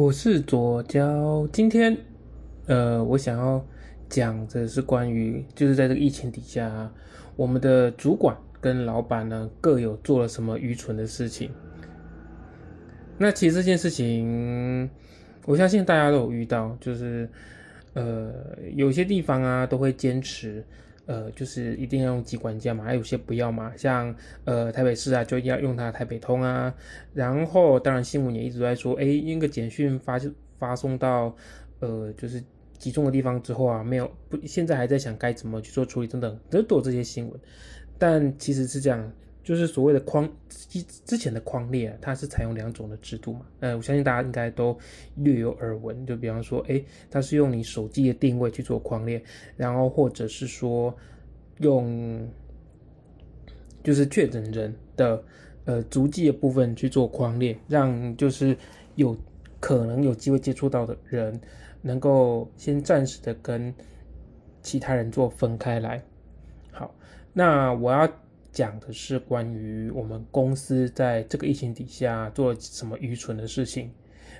我是左交，今天，呃，我想要讲的是关于，就是在这个疫情底下，我们的主管跟老板呢各有做了什么愚蠢的事情。那其实这件事情，我相信大家都有遇到，就是，呃，有些地方啊都会坚持。呃，就是一定要用机管家嘛，还有些不要嘛，像呃台北市啊，就要用它台北通啊。然后当然新闻也一直在说，哎，那个简讯发发送到呃就是集中的地方之后啊，没有不，现在还在想该怎么去做处理等等，都有这些新闻。但其实是这样，就是所谓的框之之前的框列，它是采用两种的制度嘛。呃，我相信大家应该都略有耳闻，就比方说，哎，它是用你手机的定位去做框列，然后或者是说。用就是确诊人的呃足迹的部分去做框列，让就是有可能有机会接触到的人，能够先暂时的跟其他人做分开来。好，那我要讲的是关于我们公司在这个疫情底下做了什么愚蠢的事情。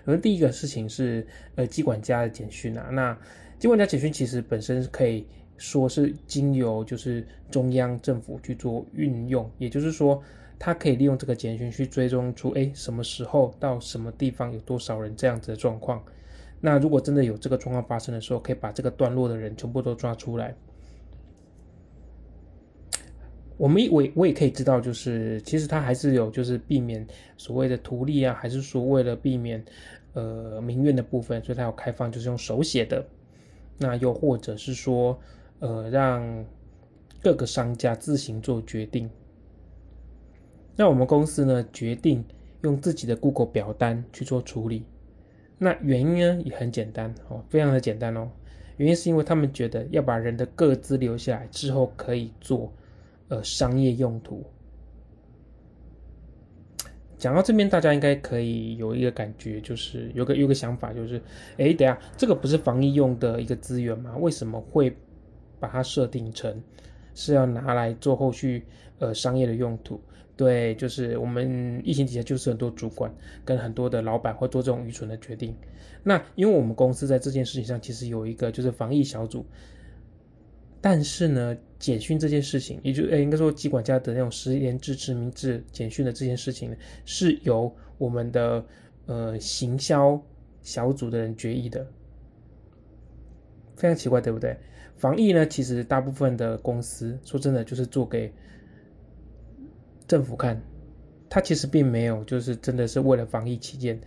而第一个事情是呃机管家的简讯啊，那机管家简讯其实本身可以。说是经由就是中央政府去做运用，也就是说，它可以利用这个简讯去追踪出，哎，什么时候到什么地方有多少人这样子的状况。那如果真的有这个状况发生的时候，可以把这个段落的人全部都抓出来。我们我我也可以知道，就是其实它还是有就是避免所谓的图利啊，还是说为了避免呃民怨的部分，所以它要开放就是用手写的。那又或者是说。呃，让各个商家自行做决定。那我们公司呢，决定用自己的 Google 表单去做处理。那原因呢，也很简单哦，非常的简单哦。原因是因为他们觉得要把人的个资留下来之后，可以做呃商业用途。讲到这边，大家应该可以有一个感觉，就是有个有个想法，就是，哎，等下这个不是防疫用的一个资源吗？为什么会？把它设定成是要拿来做后续呃商业的用途，对，就是我们疫情底下就是很多主管跟很多的老板会做这种愚蠢的决定。那因为我们公司在这件事情上其实有一个就是防疫小组，但是呢，简讯这件事情，也就诶应该说机管家的那种实联制实名制简讯的这件事情呢，是由我们的呃行销小组的人决议的。非常奇怪，对不对？防疫呢，其实大部分的公司说真的，就是做给政府看，它其实并没有就是真的是为了防疫期间。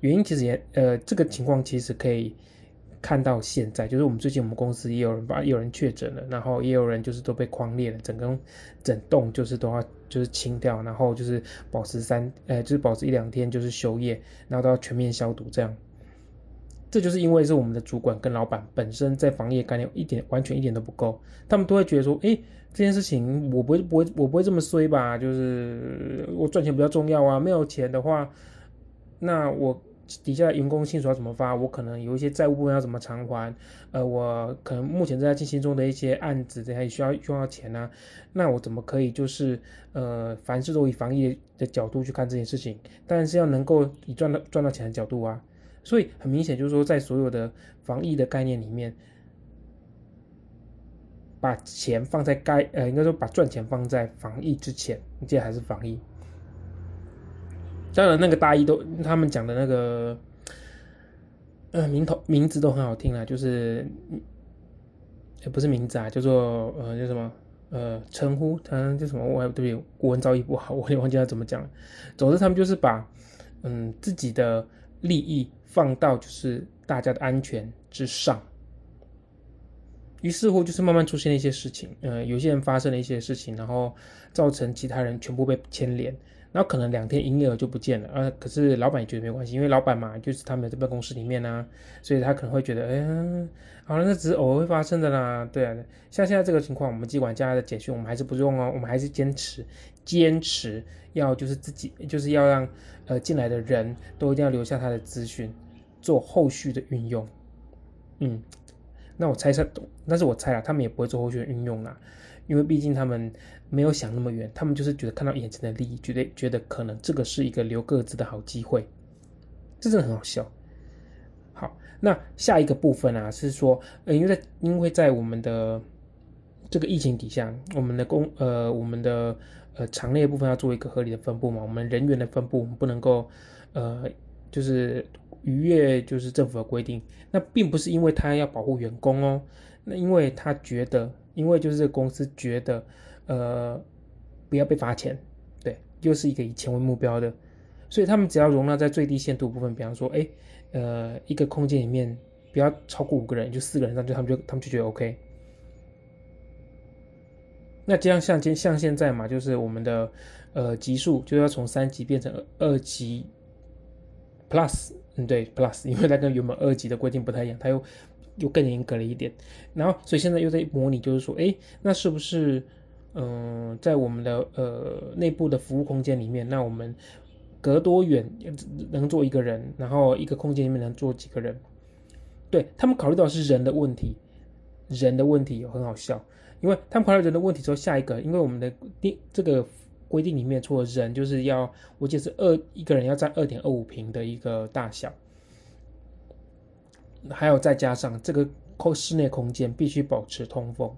原因其实也呃，这个情况其实可以看到现在，就是我们最近我们公司也有人把有人确诊了，然后也有人就是都被框裂了，整个整栋就是都要就是清掉，然后就是保持三呃就是保持一两天就是休业，然后都要全面消毒这样。这就是因为是我们的主管跟老板本身在防疫概念一点完全一点都不够，他们都会觉得说，哎，这件事情我不会不会我不会这么衰吧？就是我赚钱比较重要啊，没有钱的话，那我底下员工薪水要怎么发？我可能有一些债务部分要怎么偿还？呃，我可能目前正在进行中的一些案子，这些需要用到钱呢？那我怎么可以就是呃，凡事都以防疫的角度去看这件事情？但是要能够以赚到赚到钱的角度啊。所以很明显，就是说，在所有的防疫的概念里面，把钱放在该呃，应该说把赚钱放在防疫之前，这还是防疫。当然，那个大一都他们讲的那个，呃，名头名字都很好听啊，就是，也不是名字啊，叫做呃叫什么呃称呼，他叫什么？我对不起，国文造诣不好，我也忘记他怎么讲了。总之，他们就是把嗯自己的。利益放到就是大家的安全之上，于是乎就是慢慢出现了一些事情，呃，有些人发生了一些事情，然后造成其他人全部被牵连，然后可能两天营业额就不见了，呃，可是老板也觉得没关系，因为老板嘛，就是他们在办公室里面呢，所以他可能会觉得，哎，好了，那只是偶尔会发生的啦，对啊，像现在这个情况，我们机管家的简讯我们还是不用哦，我们还是坚持坚持要就是自己就是要让。呃，进来的人都一定要留下他的资讯，做后续的运用。嗯，那我猜测，但是我猜啊，他们也不会做后续的运用啦，因为毕竟他们没有想那么远，他们就是觉得看到眼前的利益，觉得觉得可能这个是一个留个资的好机会，这真的很好笑。好那下一个部分啊，是说，呃，因为在因为在我们的这个疫情底下，我们的工呃我们的呃场内部分要做一个合理的分布嘛，我们人员的分布我们不能够呃就是逾越就是政府的规定，那并不是因为他要保护员工哦，那因为他觉得，因为就是公司觉得呃不要被罚钱，对，又是一个以钱为目标的，所以他们只要容纳在最低限度部分，比方说，哎，呃一个空间里面不要超过五个人，就四个人，那就他们就他们就觉得 OK。那这样像今像现在嘛，就是我们的呃级数就要从三级变成二级 plus，嗯对 plus，因为它跟原本二级的规定不太一样，它又又更严格了一点。然后所以现在又在模拟，就是说，哎，那是不是嗯在我们的呃内部的服务空间里面，那我们隔多远能坐一个人，然后一个空间里面能坐几个人？对他们考虑到是人的问题，人的问题有很好笑。因为他们考虑人的问题之后，下一个，因为我们的定这个规定里面，除了人就是要，我记得是二一个人要占二点二五平的一个大小，还有再加上这个空室内空间必须保持通风。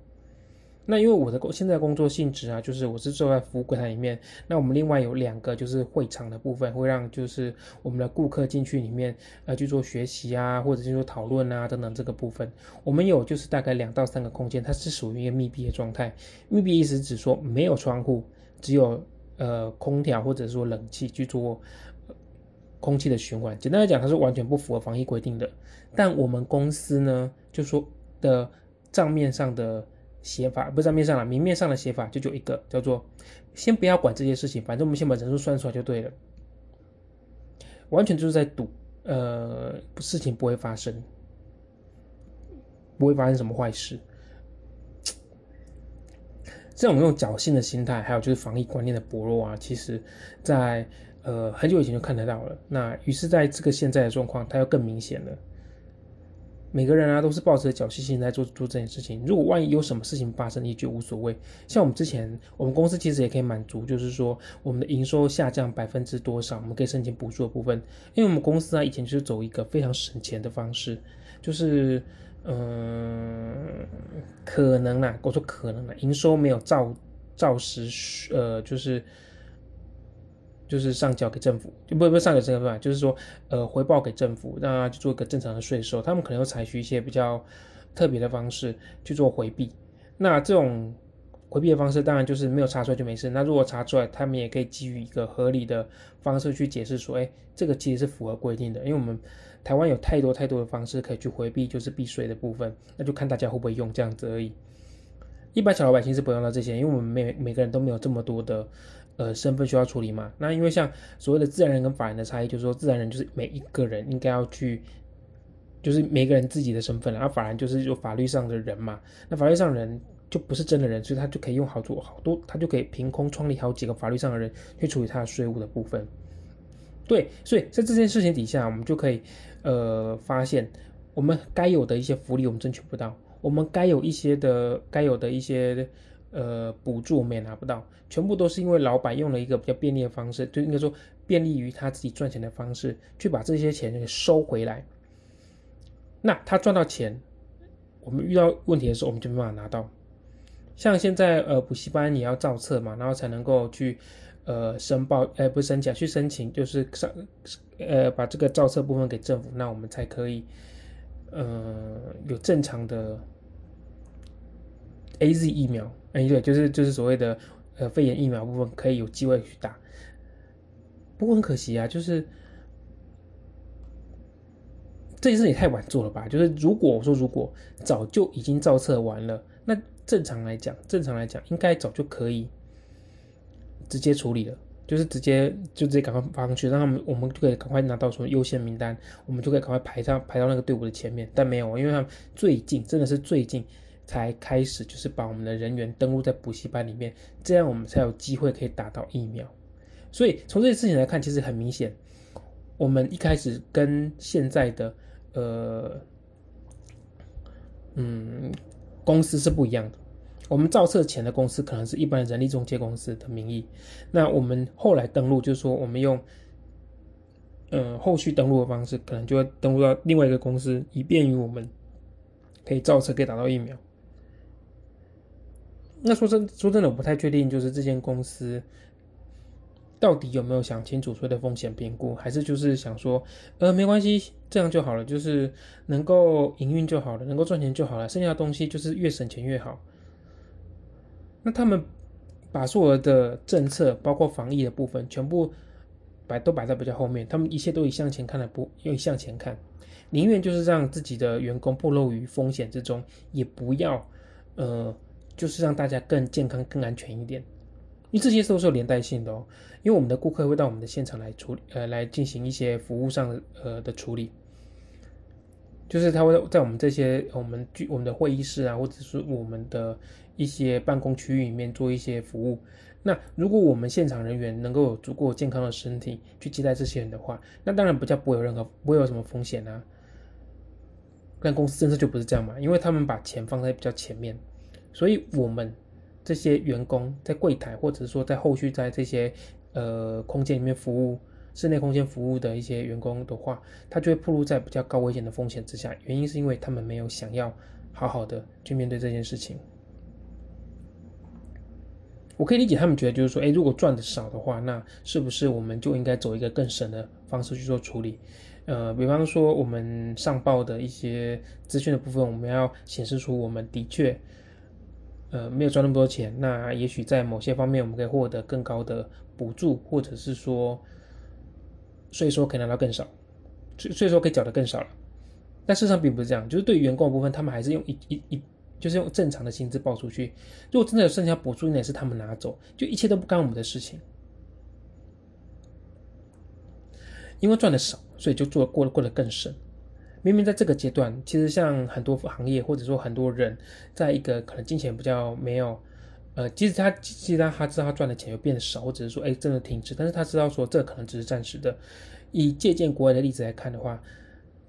那因为我的工现在工作性质啊，就是我是坐在服务柜台里面。那我们另外有两个就是会场的部分，会让就是我们的顾客进去里面呃去做学习啊，或者是做讨论啊等等这个部分。我们有就是大概两到三个空间，它是属于一个密闭的状态。密闭意思指说没有窗户，只有呃空调或者说冷气去做空气的循环。简单来讲，它是完全不符合防疫规定的。但我们公司呢，就说的账面上的。写法不是账面上了，明面上的写法就就一个叫做，先不要管这些事情，反正我们先把人数算出来就对了。完全就是在赌，呃，事情不会发生，不会发生什么坏事。这种用侥幸的心态，还有就是防疫观念的薄弱啊，其实，在呃很久以前就看得到了。那于是在这个现在的状况，它又更明显了。每个人啊都是抱着侥幸心在做做这件事情。如果万一有什么事情发生，也就无所谓。像我们之前，我们公司其实也可以满足，就是说我们的营收下降百分之多少，我们可以申请补助的部分。因为我们公司啊以前就是走一个非常省钱的方式，就是嗯，可能啦，我说可能啦，营收没有照照实，呃，就是。就是上交给政府，就不不上交政府就是说，呃，回报给政府，让他去做一个正常的税收。他们可能会采取一些比较特别的方式去做回避。那这种回避的方式，当然就是没有查出来就没事。那如果查出来，他们也可以基于一个合理的方式去解释说，哎，这个其实是符合规定的。因为我们台湾有太多太多的方式可以去回避，就是避税的部分，那就看大家会不会用这样子而已。一般小老百姓是不用到这些，因为我们每每个人都没有这么多的。呃，身份需要处理嘛？那因为像所谓的自然人跟法人的差异，就是说自然人就是每一个人应该要去，就是每个人自己的身份，然后法人就是有法律上的人嘛。那法律上人就不是真的人，所以他就可以用好多好多，他就可以凭空创立好几个法律上的人去处理他的税务的部分。对，所以在这件事情底下，我们就可以呃发现，我们该有的一些福利我们争取不到，我们该有一些的该有的一些。呃，补助我们也拿不到，全部都是因为老板用了一个比较便利的方式，就应该说便利于他自己赚钱的方式，去把这些钱给收回来。那他赚到钱，我们遇到问题的时候，我们就没办法拿到。像现在呃，补习班也要造册嘛，然后才能够去呃申报，呃不是申请，去申请就是上呃把这个造册部分给政府，那我们才可以呃有正常的。A Z 疫苗，哎，对，就是就是所谓的呃肺炎疫苗部分可以有机会去打，不过很可惜啊，就是这件事也太晚做了吧？就是如果我说如果早就已经造册完了，那正常来讲，正常来讲应该早就可以直接处理了，就是直接就直接赶快发上去，让他们我们就可以赶快拿到什么优先名单，我们就可以赶快排上排到那个队伍的前面，但没有，因为他们最近真的是最近。才开始就是把我们的人员登录在补习班里面，这样我们才有机会可以打到疫苗。所以从这些事情来看，其实很明显，我们一开始跟现在的呃嗯公司是不一样的。我们造册前的公司可能是一般人力中介公司的名义，那我们后来登录就是说我们用呃，后续登录的方式可能就会登录到另外一个公司，以便于我们可以造车，可以打到疫苗。那说真说真的，我不太确定，就是这间公司到底有没有想清楚所谓的风险评估，还是就是想说，呃，没关系，这样就好了，就是能够营运就好了，能够赚钱就好了，剩下的东西就是越省钱越好。那他们把所有的政策，包括防疫的部分，全部摆都摆在比较后面，他们一切都以向前看的，不用向前看，宁愿就是让自己的员工暴露于风险之中，也不要，呃。就是让大家更健康、更安全一点，因为这些都是有连带性的哦。因为我们的顾客会到我们的现场来处理，呃，来进行一些服务上呃的处理，就是他会在我们这些我们聚我们的会议室啊，或者是我们的一些办公区域里面做一些服务。那如果我们现场人员能够有足够健康的身体去接待这些人的话，那当然不叫不会有任何不会有什么风险啊。但公司政策就不是这样嘛，因为他们把钱放在比较前面。所以，我们这些员工在柜台，或者说在后续在这些呃空间里面服务、室内空间服务的一些员工的话，他就会暴露在比较高危险的风险之下。原因是因为他们没有想要好好的去面对这件事情。我可以理解他们觉得，就是说，哎，如果赚的少的话，那是不是我们就应该走一个更省的方式去做处理？呃，比方说我们上报的一些资讯的部分，我们要显示出我们的确。呃，没有赚那么多钱，那也许在某些方面我们可以获得更高的补助，或者是说税收可以拿到更少，税税收可以缴得更少了。但事实上并不是这样，就是对于员工的部分，他们还是用一一一，就是用正常的薪资报出去。如果真的有剩下补助，那也是他们拿走，就一切都不干我们的事情。因为赚的少，所以就做过得过得更省。明明在这个阶段，其实像很多行业或者说很多人，在一个可能金钱比较没有，呃，即使他即使他知道他赚的钱又变少，或者是说哎真的停止，但是他知道说这可能只是暂时的。以借鉴国外的例子来看的话，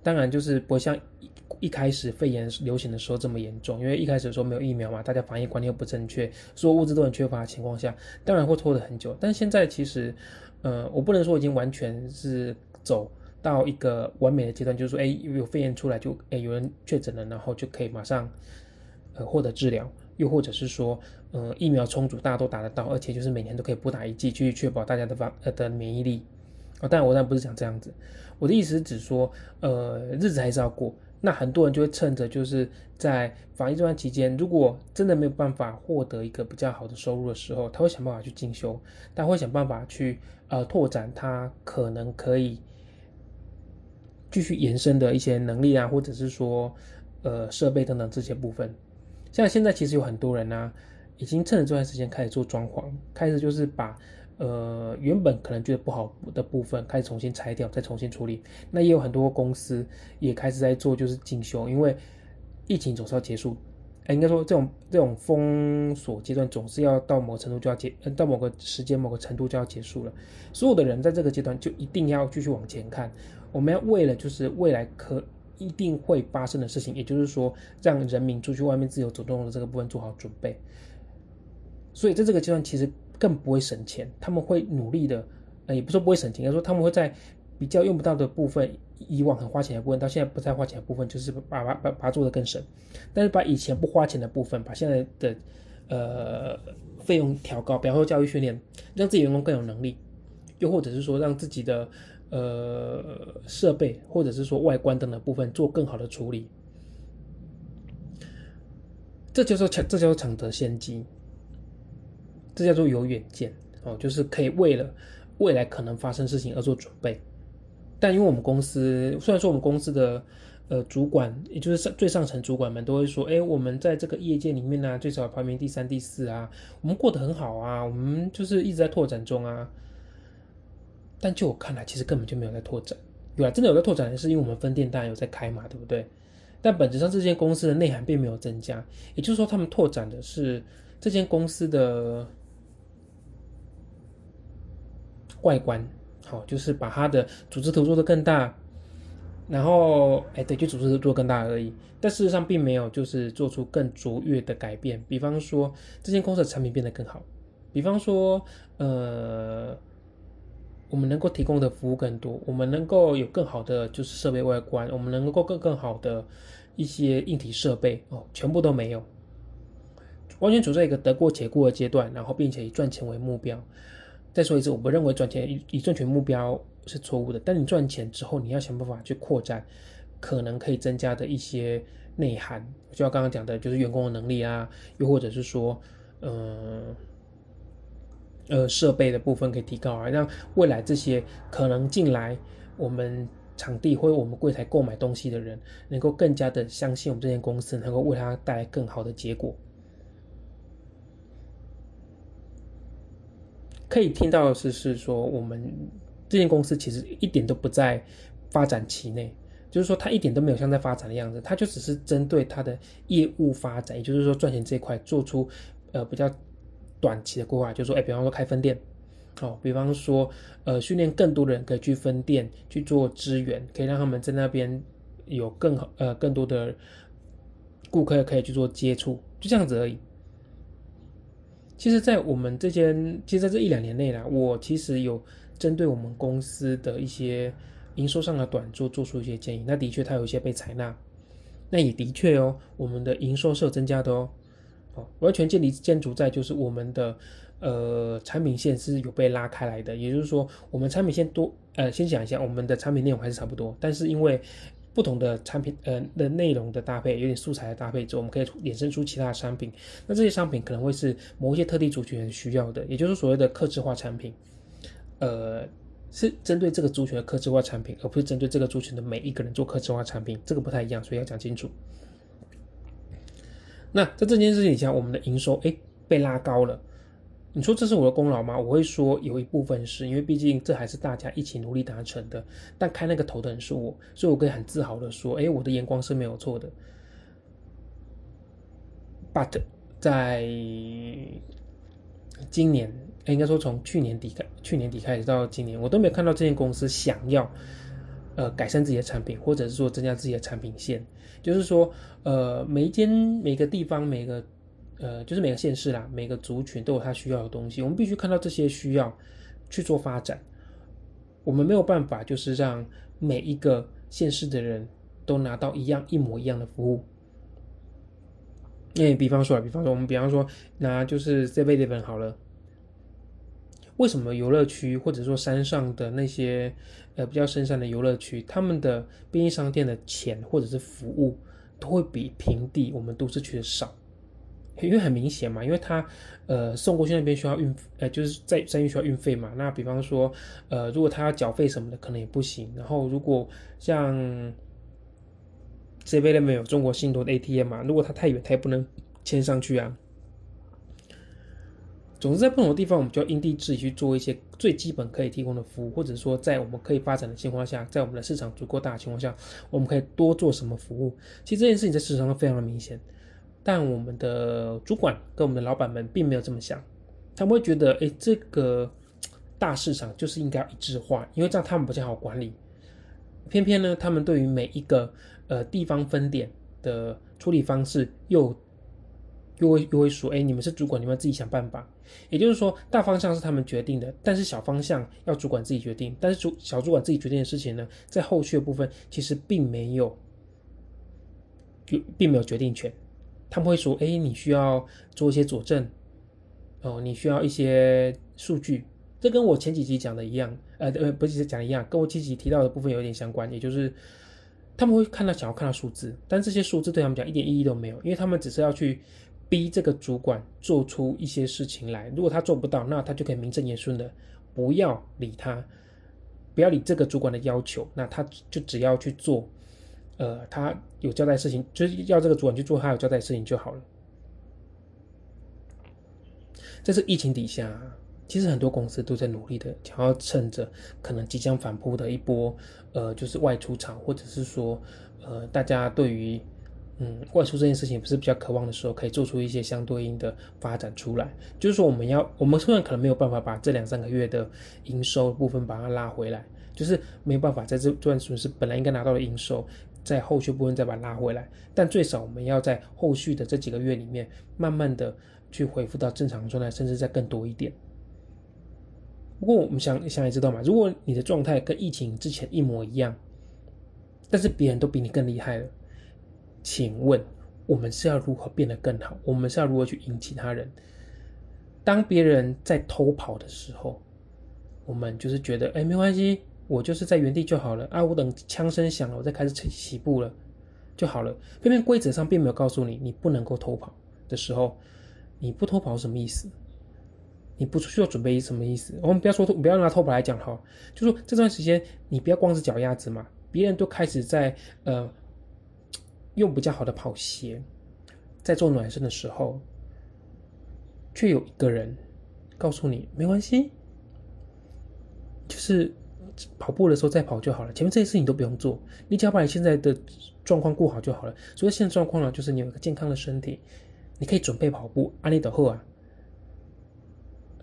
当然就是不会像一一开始肺炎流行的时候这么严重，因为一开始的时候没有疫苗嘛，大家防疫观念又不正确，所有物资都很缺乏的情况下，当然会拖得很久。但现在其实，呃，我不能说已经完全是走。到一个完美的阶段，就是说，哎，有肺炎出来，就哎有人确诊了，然后就可以马上呃获得治疗，又或者是说，呃，疫苗充足，大家都打得到，而且就是每年都可以补打一剂，去确保大家的防呃的免疫力。啊，当然我当然不是讲这样子，我的意思是指说，呃，日子还是要过。那很多人就会趁着就是在防疫这段期间，如果真的没有办法获得一个比较好的收入的时候，他会想办法去进修，他会想办法去呃拓展他可能可以。继续延伸的一些能力啊，或者是说，呃，设备等等这些部分，像现在其实有很多人呢，已经趁着这段时间开始做装潢，开始就是把，呃，原本可能觉得不好的部分开始重新拆掉，再重新处理。那也有很多公司也开始在做，就是进修，因为疫情总是要结束，应该说这种这种封锁阶段总是要到某程度就要结，到某个时间某个程度就要结束了。所有的人在这个阶段就一定要继续往前看。我们要为了就是未来可一定会发生的事情，也就是说让人民出去外面自由走动的这个部分做好准备。所以在这个阶段其实更不会省钱，他们会努力的，呃，也不说不会省钱，应该说他们会在比较用不到的部分，以往很花钱的部分，到现在不再花钱的部分，就是把把把把它做的更省。但是把以前不花钱的部分，把现在的呃费用调高，比方说教育训练，让自己员工更有能力，又或者是说让自己的。呃，设备或者是说外观等等部分做更好的处理，这就是抢，这叫做抢得先机，这叫做有远见哦，就是可以为了未来可能发生事情而做准备。但因为我们公司，虽然说我们公司的呃主管，也就是上最上层主管们都会说，哎，我们在这个业界里面呢，最少排名第三、第四啊，我们过得很好啊，我们就是一直在拓展中啊。但就我看来，其实根本就没有在拓展。有啊，真的有在拓展，是因为我们分店当然有在开嘛，对不对？但本质上，这间公司的内涵并没有增加。也就是说，他们拓展的是这间公司的外观，好，就是把它的组织图做得更大，然后，哎，对，就组织图做更大而已。但事实上，并没有就是做出更卓越的改变。比方说，这间公司的产品变得更好。比方说，呃。我们能够提供的服务更多，我们能够有更好的就是设备外观，我们能够更更好的一些硬体设备哦，全部都没有，完全处在一个得过且过的阶段，然后并且以赚钱为目标。再说一次，我不认为赚钱以赚钱目标是错误的，但你赚钱之后，你要想办法去扩展可能可以增加的一些内涵，就像刚刚讲的，就是员工的能力啊，又或者是说，嗯。呃，设备的部分可以提高啊，让未来这些可能进来我们场地或我们柜台购买东西的人，能够更加的相信我们这间公司，能够为他带来更好的结果。可以听到的是，是说我们这间公司其实一点都不在发展期内，就是说它一点都没有像在发展的样子，它就只是针对它的业务发展，也就是说赚钱这一块做出呃比较。短期的规划就是说，哎，比方说开分店，哦，比方说，呃，训练更多的人可以去分店去做支援，可以让他们在那边有更好呃更多的顾客可以去做接触，就这样子而已。其实，在我们这间，其实在这一两年内呢，我其实有针对我们公司的一些营收上的短做做出一些建议。那的确，它有一些被采纳，那也的确哦，我们的营收是有增加的哦。哦，完全建立建筑在就是我们的呃产品线是有被拉开来的，也就是说我们产品线多呃先讲一下我们的产品内容还是差不多，但是因为不同的产品呃的内容的搭配，有点素材的搭配之后，我们可以衍生出其他的商品。那这些商品可能会是某一些特定族群需要的，也就是所谓的客制化产品，呃是针对这个族群的客制化产品，而不是针对这个族群的每一个人做客制化产品，这个不太一样，所以要讲清楚。那在这件事情下，我们的营收哎被拉高了。你说这是我的功劳吗？我会说有一部分是因为毕竟这还是大家一起努力达成的。但开那个头的人是我，所以我可以很自豪的说，哎，我的眼光是没有错的。But 在今年，应该说从去年底开，去年底开始到今年，我都没有看到这间公司想要。呃，改善自己的产品，或者是说增加自己的产品线，就是说，呃，每一间、每个地方、每个，呃，就是每个县市啦，每个族群都有它需要的东西，我们必须看到这些需要去做发展。我们没有办法，就是让每一个县市的人都拿到一样一模一样的服务。因为，比方说啊，比方说，我们比方说拿就是 C V 这边好了。为什么游乐区或者说山上的那些呃比较深山的游乐区，他们的便利商店的钱或者是服务都会比平地我们都市区的少？因为很明显嘛，因为他呃送过去那边需要运呃就是在山域需要运费嘛。那比方说呃如果他要缴费什么的，可能也不行。然后如果像这边那边有中国信托的 ATM 嘛，如果他太远，他也不能签上去啊。总之，在不同的地方，我们就要因地制宜去做一些最基本可以提供的服务，或者说在我们可以发展的情况下，在我们的市场足够大的情况下，我们可以多做什么服务。其实这件事情在市场上非常的明显，但我们的主管跟我们的老板们并没有这么想，他们会觉得，哎，这个大市场就是应该要一致化，因为这样他们比较好管理。偏偏呢，他们对于每一个呃地方分点的处理方式又。又会又会说，哎，你们是主管，你们自己想办法。也就是说，大方向是他们决定的，但是小方向要主管自己决定。但是主小主管自己决定的事情呢，在后续的部分其实并没有，就并没有决定权。他们会说，哎，你需要做一些佐证，哦，你需要一些数据。这跟我前几集讲的一样，呃呃，不是讲的一样，跟我前几集提到的部分有点相关，也就是他们会看到想要看到数字，但这些数字对他们讲一点意义都没有，因为他们只是要去。逼这个主管做出一些事情来，如果他做不到，那他就可以名正言顺的不要理他，不要理这个主管的要求，那他就只要去做，呃，他有交代事情，就是要这个主管去做他有交代事情就好了。在这疫情底下，其实很多公司都在努力的，想要趁着可能即将反扑的一波，呃，就是外出场，或者是说，呃，大家对于。嗯，外出这件事情不是比较渴望的时候，可以做出一些相对应的发展出来。就是说，我们要，我们虽然可能没有办法把这两三个月的营收部分把它拉回来，就是没有办法在这段损失本来应该拿到的营收，在后续部分再把它拉回来。但最少我们要在后续的这几个月里面，慢慢的去恢复到正常状态，甚至再更多一点。不过我们想想也知道嘛，如果你的状态跟疫情之前一模一样，但是别人都比你更厉害了，请问我们是要如何变得更好？我们是要如何去赢其他人？当别人在偷跑的时候，我们就是觉得，哎，没关系，我就是在原地就好了啊，我等枪声响了，我再开始起起步了就好了。偏偏规则上并没有告诉你，你不能够偷跑的时候，你不偷跑什么意思？你不需要准备什么意思？我们不要说不要拿偷跑来讲哈，就说这段时间你不要光是脚丫子嘛，别人都开始在呃用比较好的跑鞋，在做暖身的时候。却有一个人告诉你没关系，就是跑步的时候再跑就好了。前面这些事情都不用做，你只要把你现在的状况过好就好了。所以现在状况呢，就是你有一个健康的身体，你可以准备跑步。阿里的后啊，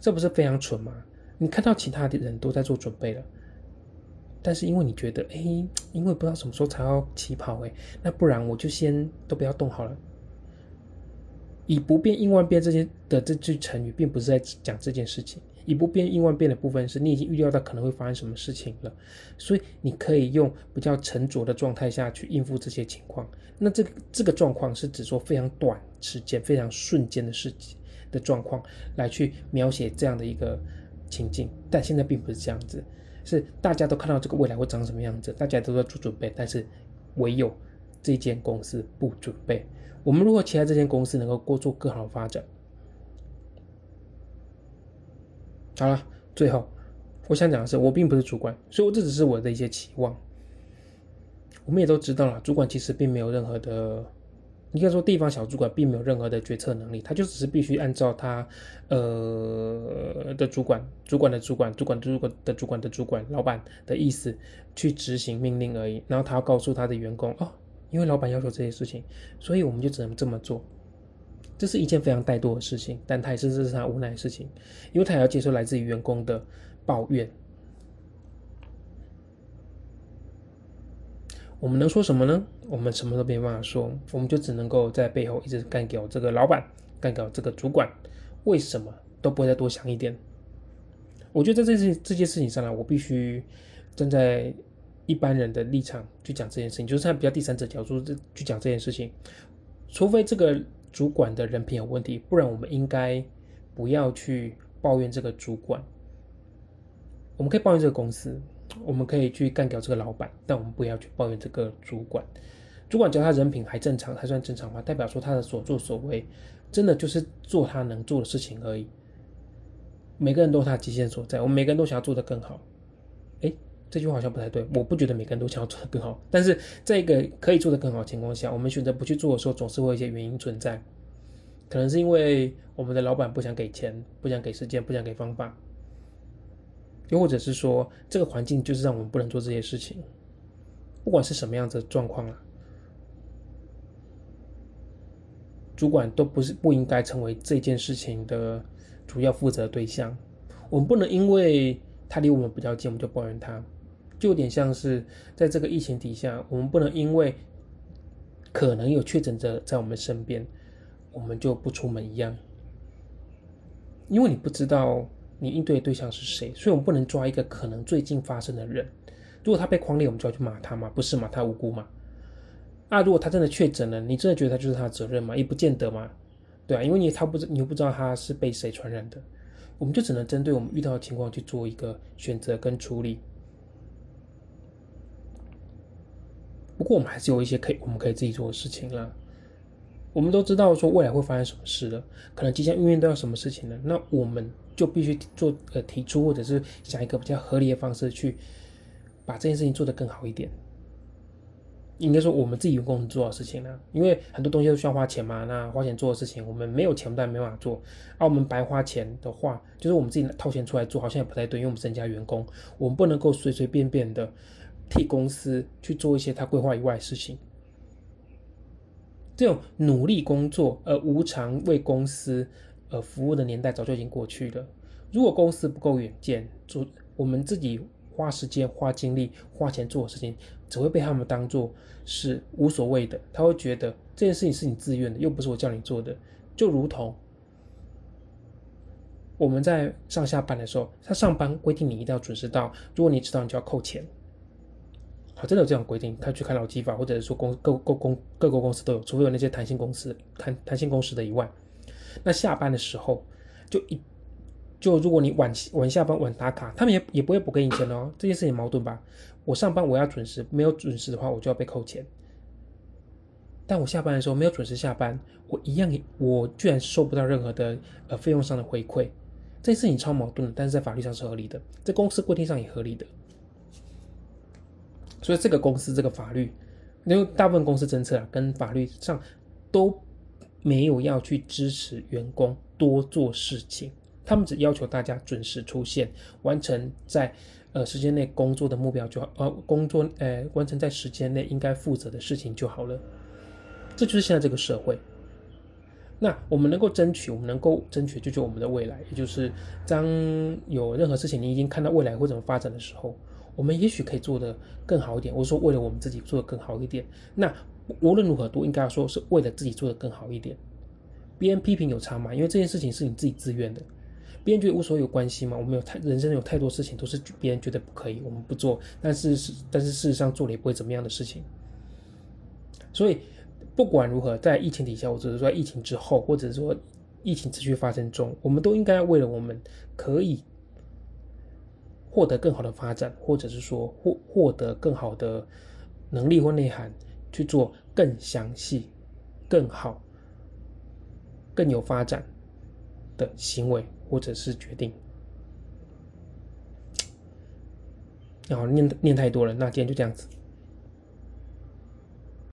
这不是非常蠢吗？你看到其他的人都在做准备了，但是因为你觉得，哎，因为不知道什么时候才要起跑，哎，那不然我就先都不要动好了。以不变应万变这些的这句成语，并不是在讲这件事情。以不变应万变的部分是，你已经预料到可能会发生什么事情了，所以你可以用比较沉着的状态下去应付这些情况。那这个这个状况是指说非常短时间、非常瞬间的事情的状况来去描写这样的一个情境。但现在并不是这样子，是大家都看到这个未来会长什么样子，大家都在做准备，但是唯有这间公司不准备。我们如何期待这间公司能够过做更好的发展？好了，最后我想讲的是，我并不是主管，所以我这只是我的一些期望。我们也都知道了，主管其实并没有任何的，应该说地方小主管并没有任何的决策能力，他就只是必须按照他呃的主管、主管的主管、主管主管的主管的主管、老板的意思去执行命令而已。然后他要告诉他的员工哦。因为老板要求这些事情，所以我们就只能这么做。这是一件非常怠惰的事情，但他也是这是他无奈的事情，因为他也要接受来自于员工的抱怨。我们能说什么呢？我们什么都没办法说，我们就只能够在背后一直干掉这个老板，干掉这个主管。为什么都不会再多想一点？我觉得在这件这件事情上呢，我必须站在。一般人的立场去讲这件事情，就是他比较第三者角度去讲这件事情。除非这个主管的人品有问题，不然我们应该不要去抱怨这个主管。我们可以抱怨这个公司，我们可以去干掉这个老板，但我们不要去抱怨这个主管。主管只要他人品还正常，还算正常话，代表说他的所作所为真的就是做他能做的事情而已。每个人都有他极限所在，我们每个人都想要做得更好。这句话好像不太对，我不觉得每个人都想要做得更好，但是在一个可以做得更好的情况下，我们选择不去做的时候，总是会有一些原因存在，可能是因为我们的老板不想给钱，不想给时间，不想给方法，又或者是说这个环境就是让我们不能做这些事情，不管是什么样子的状况啊，主管都不是不应该成为这件事情的主要负责对象，我们不能因为他离我们比较近，我们就抱怨他。就有点像是在这个疫情底下，我们不能因为可能有确诊者在我们身边，我们就不出门一样。因为你不知道你应对的对象是谁，所以我们不能抓一个可能最近发生的人。如果他被框列，我们就要去骂他嘛？不是嘛？他无辜嘛？啊，如果他真的确诊了，你真的觉得他就是他的责任吗？也不见得嘛。对啊，因为你他不知你又不知道他是被谁传染的，我们就只能针对我们遇到的情况去做一个选择跟处理。不过我们还是有一些可以，我们可以自己做的事情啦。我们都知道说未来会发生什么事了，可能即将预到什么事情了？那我们就必须做呃提出，或者是想一个比较合理的方式去把这件事情做得更好一点。应该说我们自己员工能做的事情呢，因为很多东西都需要花钱嘛。那花钱做的事情，我们没有钱，但没办法做。而我们白花钱的话，就是我们自己掏钱出来做，好像也不太对，因为我们增加员工，我们不能够随随便便的。替公司去做一些他规划以外的事情，这种努力工作而无偿为公司而服务的年代早就已经过去了。如果公司不够远见，做我们自己花时间、花精力、花钱做的事情，只会被他们当做是无所谓的。他会觉得这件事情是你自愿的，又不是我叫你做的。就如同我们在上下班的时候，他上班规定你一定要准时到，如果你迟到，你就要扣钱。好，真的有这样规定，他去看劳基法，或者是说公各各公各个公司都有，除非有那些弹性公司、弹弹性公司的以外，那下班的时候就一就如果你晚晚下班晚打卡，他们也也不会补给你钱哦。这件事情矛盾吧？我上班我要准时，没有准时的话我就要被扣钱。但我下班的时候没有准时下班，我一样我居然收不到任何的呃费用上的回馈。这件事情超矛盾的，但是在法律上是合理的，在公司规定上也合理的。所以这个公司这个法律，因为大部分公司政策啊跟法律上都没有要去支持员工多做事情，他们只要求大家准时出现，完成在呃时间内工作的目标就好，呃工作呃完成在时间内应该负责的事情就好了。这就是现在这个社会。那我们能够争取，我们能够争取，就是我们的未来，也就是当有任何事情你已经看到未来会怎么发展的时候。我们也许可以做得更好一点，我说为了我们自己做得更好一点。那无论如何都应该说是为了自己做得更好一点。别人批评有差吗？因为这件事情是你自己自愿的，别人觉得无所谓有关系吗？我们有太人生有太多事情都是别人觉得不可以，我们不做，但是是但是事实上做了也不会怎么样的事情。所以不管如何，在疫情底下，或者是说疫情之后，或者说疫情持续发生中，我们都应该为了我们可以。获得更好的发展，或者是说获获得更好的能力或内涵，去做更详细、更好、更有发展的行为或者是决定。然后念念太多了，那今天就这样子。